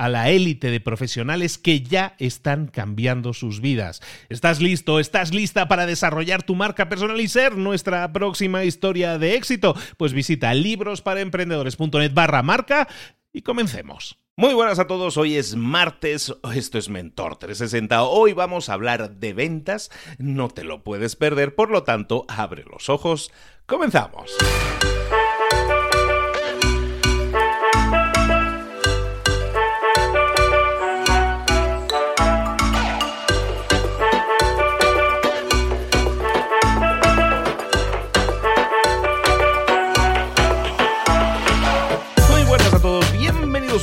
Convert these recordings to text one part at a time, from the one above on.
a la élite de profesionales que ya están cambiando sus vidas. ¿Estás listo? ¿Estás lista para desarrollar tu marca personal y ser nuestra próxima historia de éxito? Pues visita librosparaemprendedores.net barra marca y comencemos. Muy buenas a todos, hoy es martes, esto es Mentor 360, hoy vamos a hablar de ventas, no te lo puedes perder, por lo tanto, abre los ojos, comenzamos.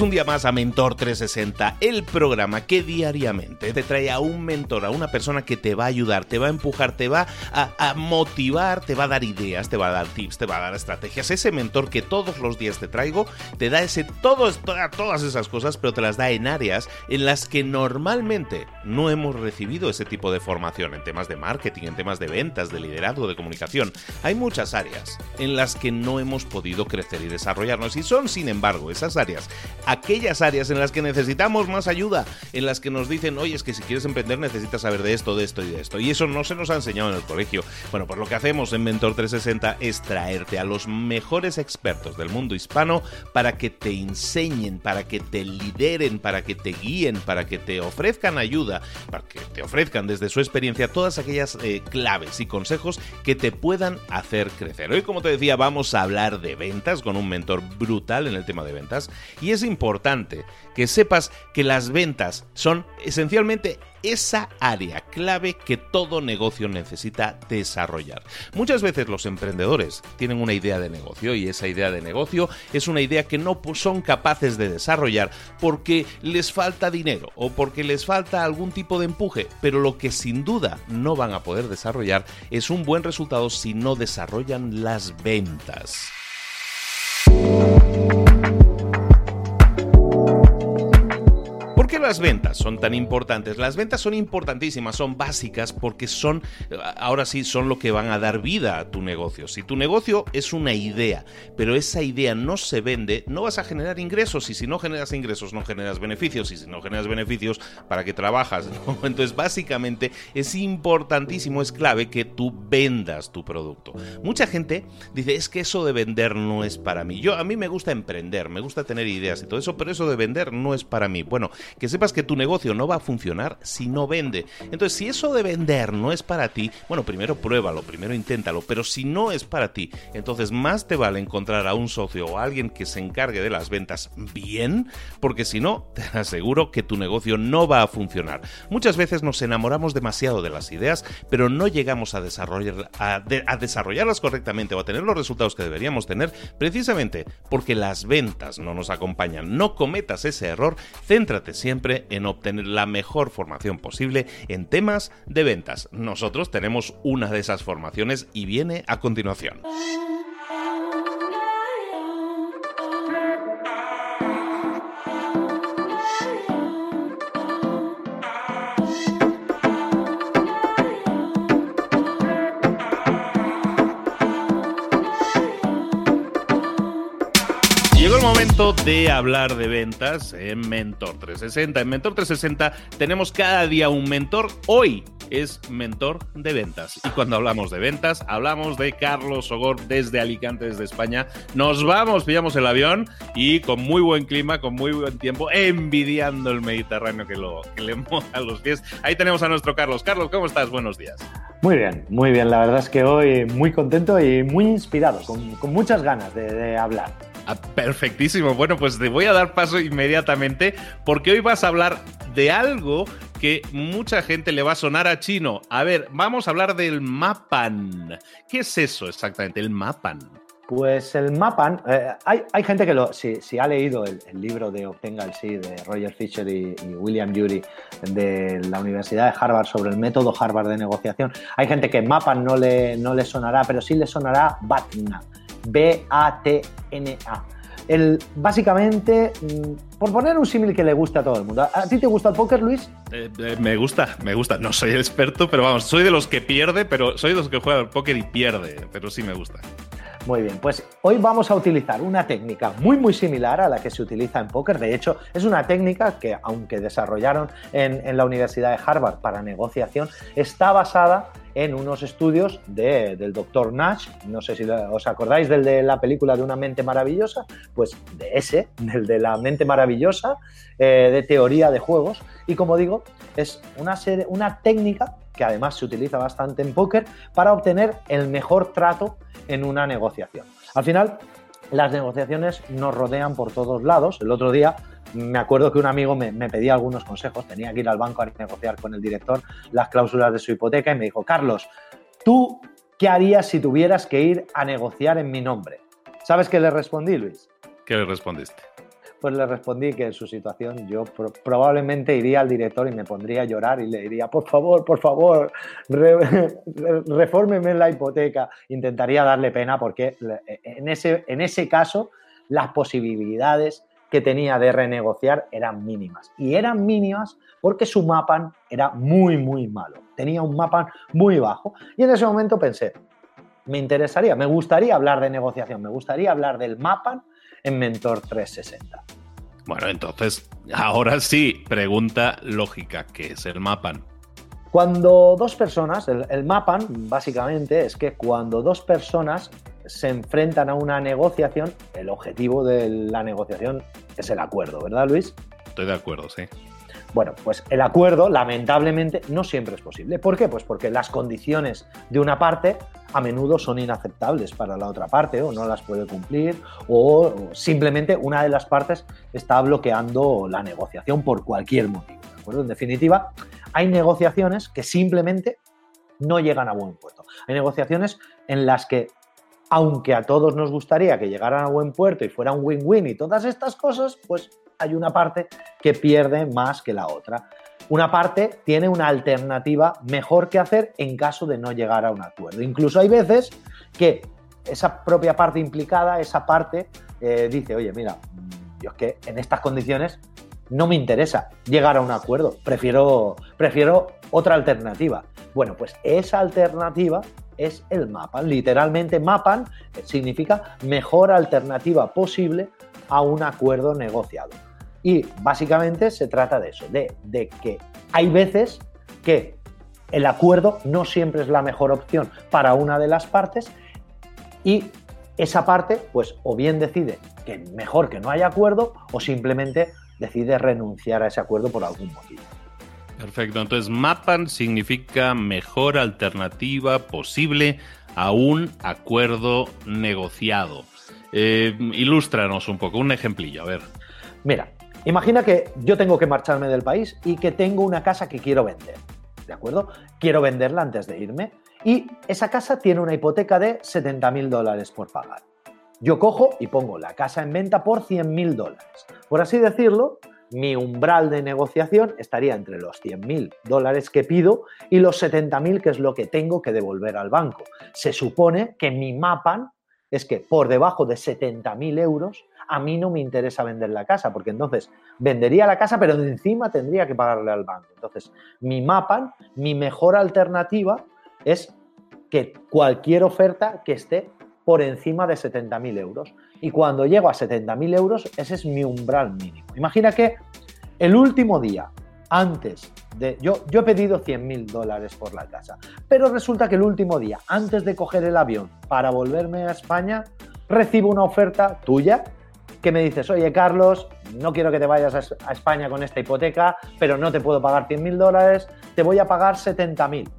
Un día más a Mentor 360, el programa que diariamente te trae a un mentor, a una persona que te va a ayudar, te va a empujar, te va a, motivar, te va a dar ideas, te va a dar tips, te va a dar estrategias. Ese mentor que todos los días te traigo, te da ese todo, todas esas cosas, pero te las da en áreas en las que normalmente no hemos recibido ese tipo de formación, en temas de marketing, en temas de ventas, de liderazgo, de comunicación. Hay muchas áreas en las que no hemos podido crecer y desarrollarnos y son, sin embargo, esas áreas aquellas áreas en las que necesitamos más ayuda, en las que nos dicen, oye, es que si quieres emprender necesitas saber de esto, de esto y de esto. Y eso no se nos ha enseñado en el colegio. Bueno, pues lo que hacemos en Mentor 360 es traerte a los mejores expertos del mundo hispano para que te enseñen, para que te lideren, para que te guíen, para que te ofrezcan ayuda, para que te ofrezcan desde su experiencia todas aquellas eh, claves y consejos que te puedan hacer crecer. Hoy, como te decía, vamos a hablar de ventas con un mentor brutal en el tema de ventas y es importante que sepas que las ventas son esencialmente esa área clave que todo negocio necesita desarrollar. Muchas veces los emprendedores tienen una idea de negocio y esa idea de negocio es una idea que no son capaces de desarrollar porque les falta dinero o porque les falta algún tipo de empuje, pero lo que sin duda no van a poder desarrollar es un buen resultado si no desarrollan las ventas. Las ventas son tan importantes? Las ventas son importantísimas, son básicas porque son, ahora sí, son lo que van a dar vida a tu negocio. Si tu negocio es una idea, pero esa idea no se vende, no vas a generar ingresos y si no generas ingresos no generas beneficios y si no generas beneficios, ¿para qué trabajas? Entonces, básicamente es importantísimo, es clave que tú vendas tu producto. Mucha gente dice, es que eso de vender no es para mí. Yo, a mí me gusta emprender, me gusta tener ideas y todo eso, pero eso de vender no es para mí. Bueno, que se sepas que tu negocio no va a funcionar si no vende. Entonces, si eso de vender no es para ti, bueno, primero pruébalo, primero inténtalo, pero si no es para ti, entonces más te vale encontrar a un socio o a alguien que se encargue de las ventas bien, porque si no, te aseguro que tu negocio no va a funcionar. Muchas veces nos enamoramos demasiado de las ideas, pero no llegamos a, desarrollar, a, a desarrollarlas correctamente o a tener los resultados que deberíamos tener, precisamente porque las ventas no nos acompañan. No cometas ese error, céntrate siempre en obtener la mejor formación posible en temas de ventas. Nosotros tenemos una de esas formaciones y viene a continuación. De hablar de ventas en Mentor 360. En Mentor 360 tenemos cada día un mentor. Hoy es mentor de ventas. Y cuando hablamos de ventas, hablamos de Carlos Sogor desde Alicante, desde España. Nos vamos, pillamos el avión y con muy buen clima, con muy buen tiempo, envidiando el Mediterráneo que, lo, que le moja los pies. Ahí tenemos a nuestro Carlos. Carlos, ¿cómo estás? Buenos días. Muy bien, muy bien. La verdad es que hoy muy contento y muy inspirado, con, muchas ganas de hablar. Ah, perfectísimo. Bueno, pues te voy a dar paso inmediatamente porque hoy vas a hablar de algo que mucha gente le va a sonar a chino. A ver, vamos a hablar del Mapan. ¿Qué es eso exactamente, el Mapan? Pues el Mapan, eh, hay, gente que lo, si, ha leído el, libro de Obtenga el Sí de Roger Fisher y, William Ury de la Universidad de Harvard sobre el método Harvard de negociación, hay gente que Mapan no le, no le sonará, pero sí le sonará BATNA. B-A-T-N-A. El, básicamente, mm, por poner un símil que le guste a todo el mundo. ¿A, ti te gusta el póker, Luis? Eh, eh, me gusta, me gusta. No soy experto, pero vamos, soy de los que pierde, pero soy de los que juega al póker y pierde, pero sí me gusta. Muy bien, pues hoy vamos a utilizar una técnica muy muy similar a la que se utiliza en póker. De hecho, es una técnica que, aunque desarrollaron en, la Universidad de Harvard para negociación, está basada en unos estudios del doctor Nash. No sé si os acordáis del de la película de una mente maravillosa, pues de ese, del de la mente maravillosa, eh, de teoría de juegos. Y como digo, es una, una técnica que además se utiliza bastante en póker para obtener el mejor trato en una negociación. Al final, las negociaciones nos rodean por todos lados. El otro día me acuerdo que un amigo me, pedía algunos consejos, tenía que ir al banco a negociar con el director las cláusulas de su hipoteca y me dijo, Carlos, ¿tú qué harías si tuvieras que ir a negociar en mi nombre? ¿Sabes qué le respondí, Luis? ¿Qué le respondiste? Pues le respondí que en su situación yo probablemente iría al director y me pondría a llorar y le diría, por favor, por favor, refórmeme la hipoteca. Intentaría darle pena porque en ese, en ese caso las posibilidades que tenía de renegociar eran mínimas. Y eran mínimas porque su mapan era muy, muy malo. Tenía un mapan muy bajo. Y en ese momento pensé, me interesaría, me gustaría hablar de negociación, me gustaría hablar del mapan en Mentor 360. Bueno, entonces, ahora sí, pregunta lógica, ¿qué es el Mapan? Cuando dos personas, el, el, Mapan básicamente es que cuando dos personas se enfrentan a una negociación, el objetivo de la negociación es el acuerdo, ¿verdad Luis? Estoy de acuerdo, sí. Bueno, pues el acuerdo, lamentablemente, no siempre es posible. ¿Por qué? Pues porque las condiciones de una parte a menudo son inaceptables para la otra parte o no las puede cumplir o simplemente una de las partes está bloqueando la negociación por cualquier motivo. ¿de acuerdo? En definitiva, hay negociaciones que simplemente no llegan a buen puerto. Hay negociaciones en las que aunque a todos nos gustaría que llegaran a buen puerto y fuera un win-win y todas estas cosas, pues hay una parte que pierde más que la otra. Una parte tiene una alternativa mejor que hacer en caso de no llegar a un acuerdo. Incluso hay veces que esa propia parte implicada, esa parte, eh, dice, oye, mira, yo es que en estas condiciones no me interesa llegar a un acuerdo, prefiero, prefiero otra alternativa. Bueno, pues esa alternativa es el MAPAN. Literalmente MAPAN significa mejor alternativa posible a un acuerdo negociado. Y básicamente se trata de eso, de, que hay veces que el acuerdo no siempre es la mejor opción para una de las partes y esa parte, pues o bien decide que mejor que no haya acuerdo o simplemente decide renunciar a ese acuerdo por algún motivo. Perfecto, entonces MAPAN significa mejor alternativa posible a un acuerdo negociado. Eh, ilústranos un poco, un ejemplillo, a ver. Mira, Imagina que yo tengo que marcharme del país y que tengo una casa que quiero vender. ¿De acuerdo? Quiero venderla antes de irme. Y esa casa tiene una hipoteca de 70 mil dólares por pagar. Yo cojo y pongo la casa en venta por 100 mil dólares. Por así decirlo, mi umbral de negociación estaría entre los 100.000 dólares que pido y los 70.000 que es lo que tengo que devolver al banco. Se supone que mi mapan es que por debajo de 70.000 euros a mí no me interesa vender la casa, porque entonces vendería la casa, pero encima tendría que pagarle al banco. Entonces, mi mapan, mi mejor alternativa es que cualquier oferta que esté por encima de 70.000 euros. Y cuando llego a 70.000 euros, ese es mi umbral mínimo. Imagina que el último día, antes de... Yo, yo he pedido 100.000 dólares por la casa, pero resulta que el último día, antes de coger el avión para volverme a España, recibo una oferta tuya que me dices, oye Carlos, no quiero que te vayas a España con esta hipoteca, pero no te puedo pagar 100.000 dólares, te voy a pagar 70.000.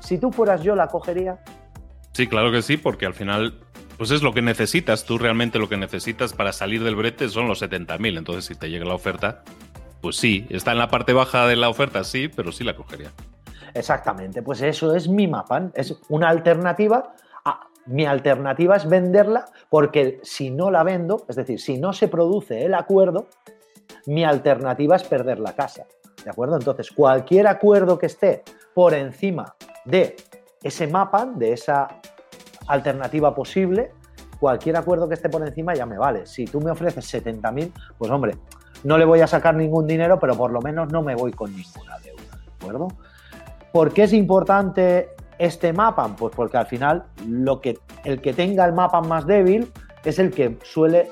Si tú fueras yo, ¿la cogería? Sí, claro que sí, porque al final pues es lo que necesitas. Tú realmente lo que necesitas para salir del brete son los 70.000. Entonces, si te llega la oferta, pues sí, está en la parte baja de la oferta, sí, pero sí la cogería. Exactamente, pues eso es mi mapa. Es una alternativa. Mi alternativa es venderla porque si no la vendo, es decir, si no se produce el acuerdo, mi alternativa es perder la casa. ¿De acuerdo? Entonces, cualquier acuerdo que esté por encima de ese mapa, de esa alternativa posible, cualquier acuerdo que esté por encima ya me vale. Si tú me ofreces 70.000, pues hombre, no le voy a sacar ningún dinero, pero por lo menos no me voy con ninguna deuda, ¿de acuerdo? ¿Por qué es importante este mapa? Pues porque al final lo que, el que tenga el mapa más débil es el que suele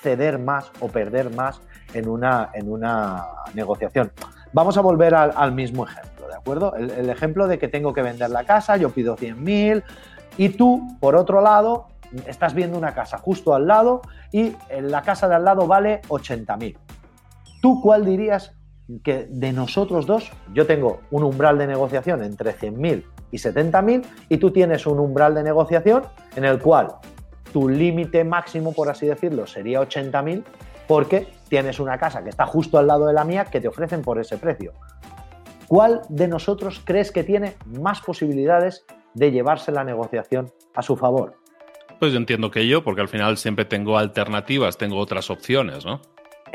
ceder más o perder más en una, en una negociación. Vamos a volver al, mismo ejemplo, ¿de acuerdo? El, ejemplo de que tengo que vender la casa, yo pido 100.000, y tú, por otro lado, estás viendo una casa justo al lado y la casa de al lado vale 80.000. ¿Tú cuál dirías que de nosotros dos, yo tengo un umbral de negociación entre 100.000 y 70.000 y tú tienes un umbral de negociación en el cual tu límite máximo, por así decirlo, sería 80.000 porque tienes una casa que está justo al lado de la mía que te ofrecen por ese precio. ¿Cuál de nosotros crees que tiene más posibilidades de llevarse la negociación a su favor. Pues yo entiendo que yo, porque al final siempre tengo alternativas, tengo otras opciones, ¿no?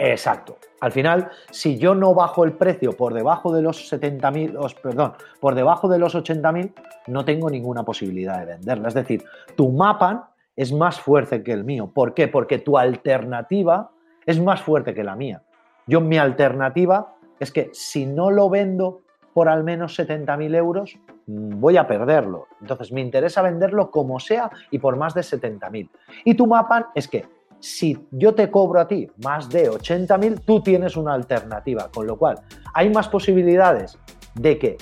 Exacto. Al final, si yo no bajo el precio por debajo de los 70.000, perdón, por debajo de los 80.000, no tengo ninguna posibilidad de venderla. Es decir, tu mapa es más fuerte que el mío. ¿Por qué? Porque tu alternativa es más fuerte que la mía. Yo, mi alternativa es que si no lo vendo por al menos 70.000 euros, mm, voy a perderlo. Entonces me interesa venderlo como sea y por más de 70.000. Y tu mapa es que si yo te cobro a ti más de 80.000, tú tienes una alternativa, con lo cual hay más posibilidades de que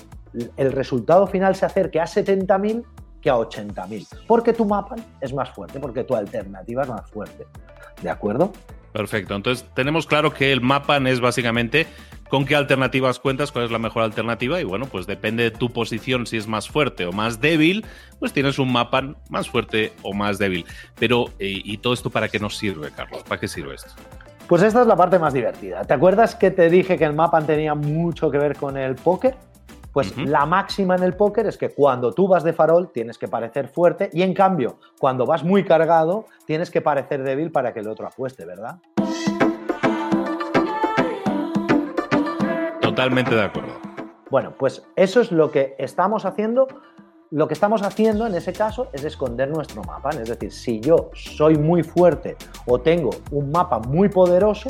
el resultado final se acerque a 70.000 que a 80.000, porque tu mapa es más fuerte, porque tu alternativa es más fuerte. ¿De acuerdo? Perfecto. Entonces tenemos claro que el mapa es básicamente con qué alternativas cuentas, cuál es la mejor alternativa y bueno, pues depende de tu posición, si es más fuerte o más débil, pues tienes un mapa más fuerte o más débil. Pero, eh, ¿y todo esto para qué nos sirve, Carlos? ¿Para qué sirve esto? Pues esta es la parte más divertida. ¿Te acuerdas que te dije que el mapa tenía mucho que ver con el póker? Pues la máxima en el póker es que cuando tú vas de farol tienes que parecer fuerte y en cambio, cuando vas muy cargado, tienes que parecer débil para que el otro apueste, ¿verdad? Totalmente de acuerdo. Bueno, pues eso es lo que estamos haciendo. Lo que estamos haciendo en ese caso es esconder nuestro mapa. Es decir, si yo soy muy fuerte o tengo un mapa muy poderoso,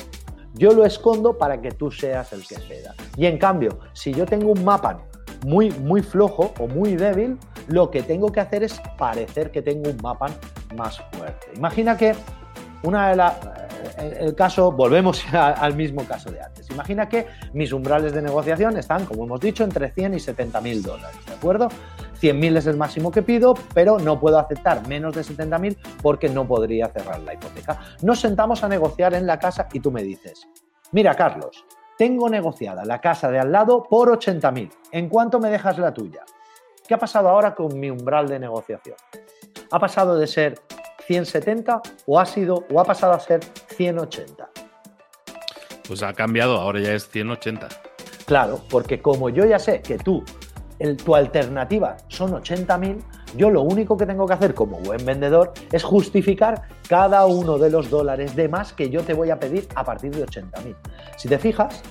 yo lo escondo para que tú seas el que ceda. Y en cambio, si yo tengo un mapa muy, muy flojo o muy débil, lo que tengo que hacer es parecer que tengo un mapa más fuerte. Imagina que una de las el caso, volvemos al mismo caso de antes. Imagina que mis umbrales de negociación están, como hemos dicho, entre 100 y 70 mil dólares, ¿de acuerdo? 100.000 es el máximo que pido, pero no puedo aceptar menos de 70.000 porque no podría cerrar la hipoteca. Nos sentamos a negociar en la casa y tú me dices, mira Carlos, tengo negociada la casa de al lado por 80.000. ¿En cuánto me dejas la tuya? ¿Qué ha pasado ahora con mi umbral de negociación? Ha pasado de ser 170 o ha sido o ha pasado a ser 180. Pues ha cambiado, ahora ya es 180. Claro, porque como yo ya sé que tú, tu alternativa son 80.000, Yo lo único que tengo que hacer como buen vendedor es justificar cada uno de los dólares de más que yo te voy a pedir a partir de 80.000. Si te fijas,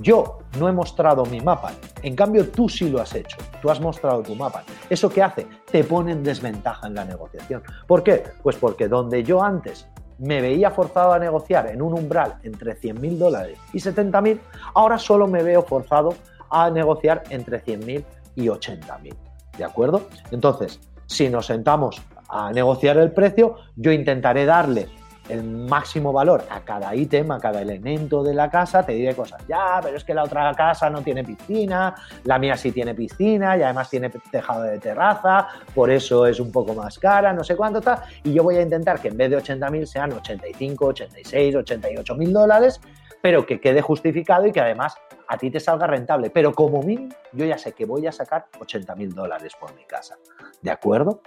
yo no he mostrado mi mapa, en cambio tú sí lo has hecho, tú has mostrado tu mapa. ¿Eso qué hace? Te pone en desventaja en la negociación. ¿Por qué? Pues porque donde yo antes me veía forzado a negociar en un umbral entre 100.000 dólares y 70.000, ahora solo me veo forzado a negociar entre 100.000 y 80.000. ¿De acuerdo? Entonces, si nos sentamos a negociar el precio, yo intentaré darle el máximo valor a cada ítem, a cada elemento de la casa, te diré cosas, ya, pero es que la otra casa no tiene piscina, la mía sí tiene piscina y además tiene tejado de terraza, por eso es un poco más cara, no sé cuánto está, y yo voy a intentar que en vez de 80.000 sean 85, 86, 88 mil dólares, pero que quede justificado y que además a ti te salga rentable. Pero como mínimo, yo ya sé que voy a sacar 80 mil dólares por mi casa. ¿De acuerdo?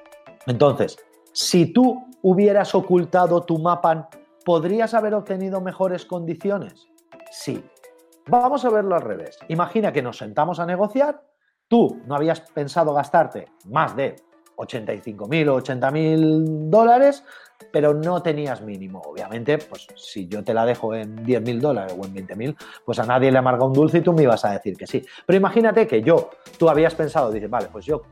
Entonces, si tú hubieras ocultado tu mapa, ¿podrías haber obtenido mejores condiciones? Sí. Vamos a verlo al revés. Imagina que nos sentamos a negociar, tú no habías pensado gastarte más de 85 mil o 80 mil dólares, pero no tenías mínimo. Obviamente, pues si yo te la dejo en 10 mil dólares o en 20 mil, pues a nadie le amarga un dulce y tú me ibas a decir que sí. Pero imagínate que yo, tú habías pensado, dices, vale, pues yo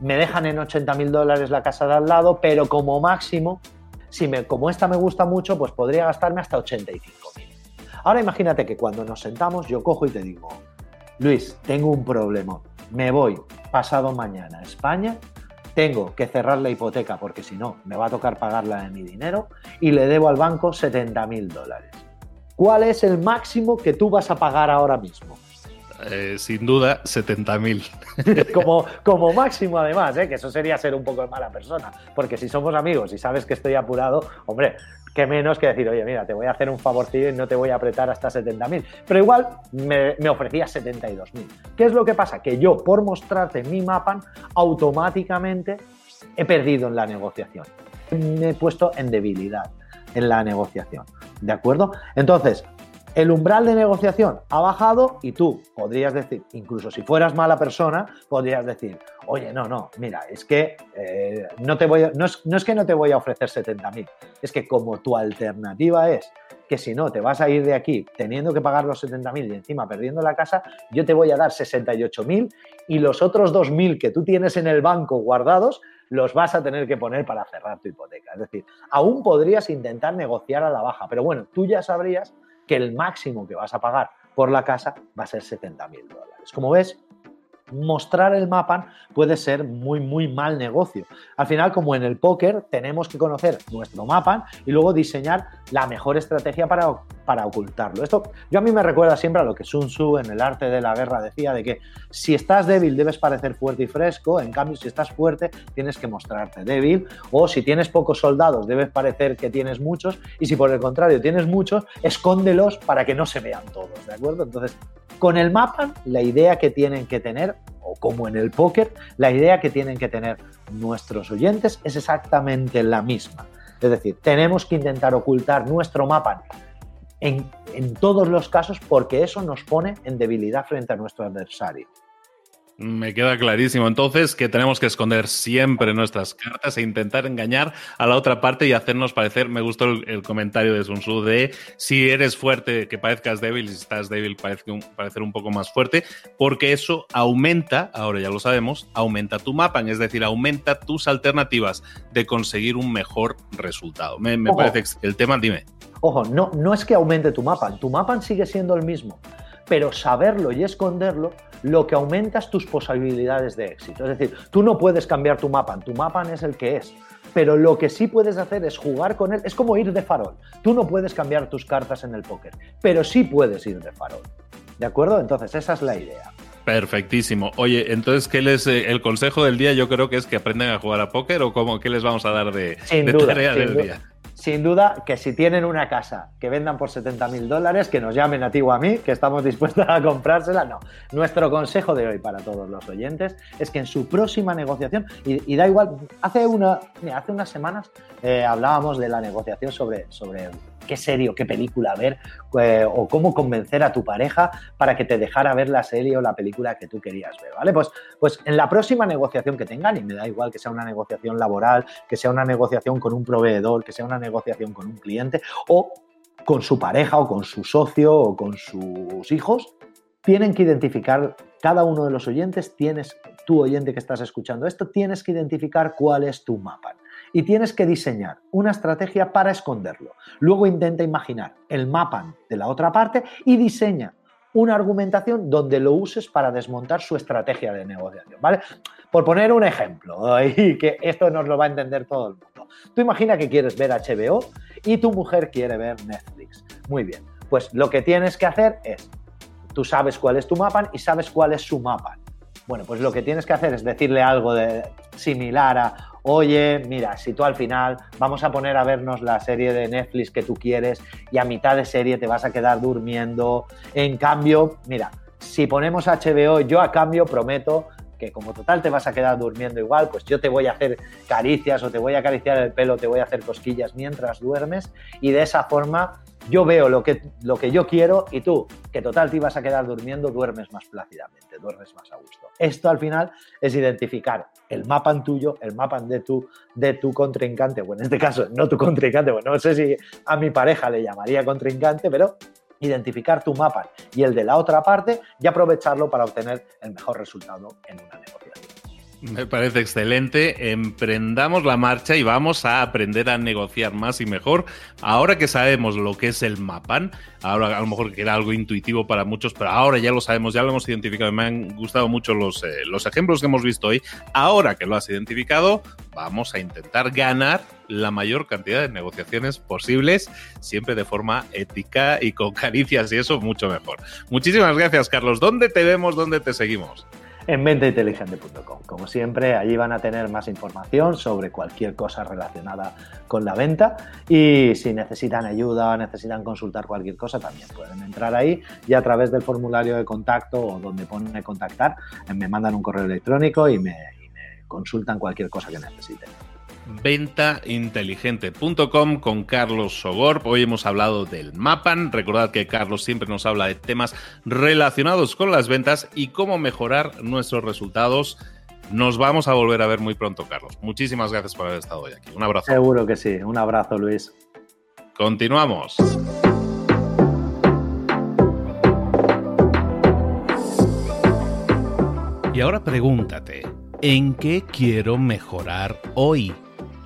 me dejan en 80 mil dólares la casa de al lado, pero como máximo, si me, como esta me gusta mucho, pues podría gastarme hasta 85 mil. Ahora imagínate que cuando nos sentamos yo cojo y te digo, Luis, tengo un problema, me voy pasado mañana a España, tengo que cerrar la hipoteca porque si no me va a tocar pagarla de mi dinero y le debo al banco 70 mil dólares. ¿Cuál es el máximo que tú vas a pagar ahora mismo? Eh, sin duda, 70.000. como, como máximo, además, ¿eh? que eso sería ser un poco de mala persona. Porque si somos amigos y sabes que estoy apurado, hombre, qué menos que decir, oye, mira, te voy a hacer un favorcillo y no te voy a apretar hasta 70.000. Pero igual me, me ofrecía 72.000. ¿Qué es lo que pasa? Que yo, por mostrarte mi mapa, automáticamente he perdido en la negociación. Me he puesto en debilidad en la negociación. ¿De acuerdo? Entonces, el umbral de negociación ha bajado y tú podrías decir, incluso si fueras mala persona, podrías decir, oye, no, no, mira, es que eh, no, te voy no, es, que no te voy a ofrecer 70.000, es que como tu alternativa es que si no te vas a ir de aquí teniendo que pagar los 70.000 y encima perdiendo la casa, yo te voy a dar 68.000 y los otros 2.000 que tú tienes en el banco guardados los vas a tener que poner para cerrar tu hipoteca. Es decir, aún podrías intentar negociar a la baja, pero bueno, tú ya sabrías que el máximo que vas a pagar por la casa va a ser 70 mil dólares. Como ves, mostrar el mapa puede ser muy, muy mal negocio. Al final, como en el póker, tenemos que conocer nuestro mapa y luego diseñar la mejor estrategia para, para ocultarlo. Esto yo a mí me recuerda siempre a lo que Sun Tzu en el arte de la guerra decía, de que si estás débil debes parecer fuerte y fresco, en cambio si estás fuerte tienes que mostrarte débil, o si tienes pocos soldados debes parecer que tienes muchos, y si por el contrario tienes muchos, escóndelos para que no se vean todos, ¿de acuerdo? Entonces, con el mapa, la idea que tienen que tener, o como en el póker, la idea que tienen que tener nuestros oyentes es exactamente la misma. Es decir, tenemos que intentar ocultar nuestro mapa en, en todos los casos porque eso nos pone en debilidad frente a nuestro adversario. Me queda clarísimo. Entonces, que tenemos que esconder siempre nuestras cartas e intentar engañar a la otra parte y hacernos parecer. Me gustó el, comentario de Sun Tzu de si eres fuerte, que parezcas débil, y si estás débil, parece un, parecer un poco más fuerte, porque eso aumenta, ahora ya lo sabemos, aumenta tu mapa, es decir, aumenta tus alternativas de conseguir un mejor resultado. Me, me parece el tema, dime. Ojo, no, no es que aumente tu mapa, tu mapa sigue siendo el mismo pero saberlo y esconderlo, lo que aumenta es tus posibilidades de éxito. Es decir, tú no puedes cambiar tu mapa, tu mapa es el que es, pero lo que sí puedes hacer es jugar con él, es como ir de farol. Tú no puedes cambiar tus cartas en el póker, pero sí puedes ir de farol. ¿De acuerdo? Entonces, esa es la idea. Perfectísimo. Oye, entonces, ¿qué les, eh, el consejo del día yo creo que es que aprendan a jugar a póker o cómo, qué les vamos a dar de, tarea del día? Sin duda que si tienen una casa que vendan por 70 mil dólares, que nos llamen a ti o a mí, que estamos dispuestos a comprársela. No, nuestro consejo de hoy para todos los oyentes es que en su próxima negociación, y, da igual, hace, una, hace unas semanas eh, hablábamos de la negociación sobre, sobre qué serie o qué película ver eh, o cómo convencer a tu pareja para que te dejara ver la serie o la película que tú querías ver, ¿vale? Pues, pues en la próxima negociación que tengan, y me da igual que sea una negociación laboral, que sea una negociación con un proveedor, que sea una negociación con un cliente o con su pareja o con su socio o con sus hijos, tienen que identificar, cada uno de los oyentes, tienes, tú oyente que estás escuchando esto, tienes que identificar cuál es tu mapa y tienes que diseñar una estrategia para esconderlo. Luego intenta imaginar el mapa de la otra parte y diseña una argumentación donde lo uses para desmontar su estrategia de negociación, ¿vale? Por poner un ejemplo, y que esto nos lo va a entender todo el mundo. Tú imagina que quieres ver HBO y tu mujer quiere ver Netflix. Muy bien, pues lo que tienes que hacer es, tú sabes cuál es tu mapa y sabes cuál es su mapa. Bueno, pues lo que tienes que hacer es decirle algo de, similar a, oye, mira, si tú al final vamos a poner a vernos la serie de Netflix que tú quieres y a mitad de serie te vas a quedar durmiendo. En cambio, mira, si ponemos HBO, yo a cambio prometo que como total te vas a quedar durmiendo igual, pues yo te voy a hacer caricias o te voy a acariciar el pelo, te voy a hacer cosquillas mientras duermes y de esa forma yo veo lo que, lo que yo quiero y tú, que total te ibas a quedar durmiendo, duermes más plácidamente, duermes más a gusto. Esto al final es identificar el mapa tuyo, el mapa de tu, de tu contrincante, o en este caso no tu contrincante, bueno, no sé si a mi pareja le llamaría contrincante, pero identificar tu mapa y el de la otra parte y aprovecharlo para obtener el mejor resultado en una negociación. Me parece excelente. Emprendamos la marcha y vamos a aprender a negociar más y mejor. Ahora que sabemos lo que es el Mapan, ahora a lo mejor que era algo intuitivo para muchos, pero ahora ya lo sabemos, ya lo hemos identificado. Me han gustado mucho los, eh, los ejemplos que hemos visto hoy. Ahora que lo has identificado, vamos a intentar ganar la mayor cantidad de negociaciones posibles, siempre de forma ética y con caricias y eso mucho mejor. Muchísimas gracias, Carlos. ¿Dónde te vemos? ¿Dónde te seguimos? En ventainteligente.com. Como siempre, allí van a tener más información sobre cualquier cosa relacionada con la venta y si necesitan ayuda o necesitan consultar cualquier cosa, también pueden entrar ahí y a través del formulario de contacto o donde ponen contactar, me mandan un correo electrónico y y me consultan cualquier cosa que necesiten ventainteligente.com con Carlos Sogor. Hoy hemos hablado del Mapan. Recordad que Carlos siempre nos habla de temas relacionados con las ventas y cómo mejorar nuestros resultados. Nos vamos a volver a ver muy pronto, Carlos. Muchísimas gracias por haber estado hoy aquí. Un abrazo. Seguro que sí. Un abrazo, Luis. Continuamos. Y ahora pregúntate, ¿en qué quiero mejorar hoy?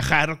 viajar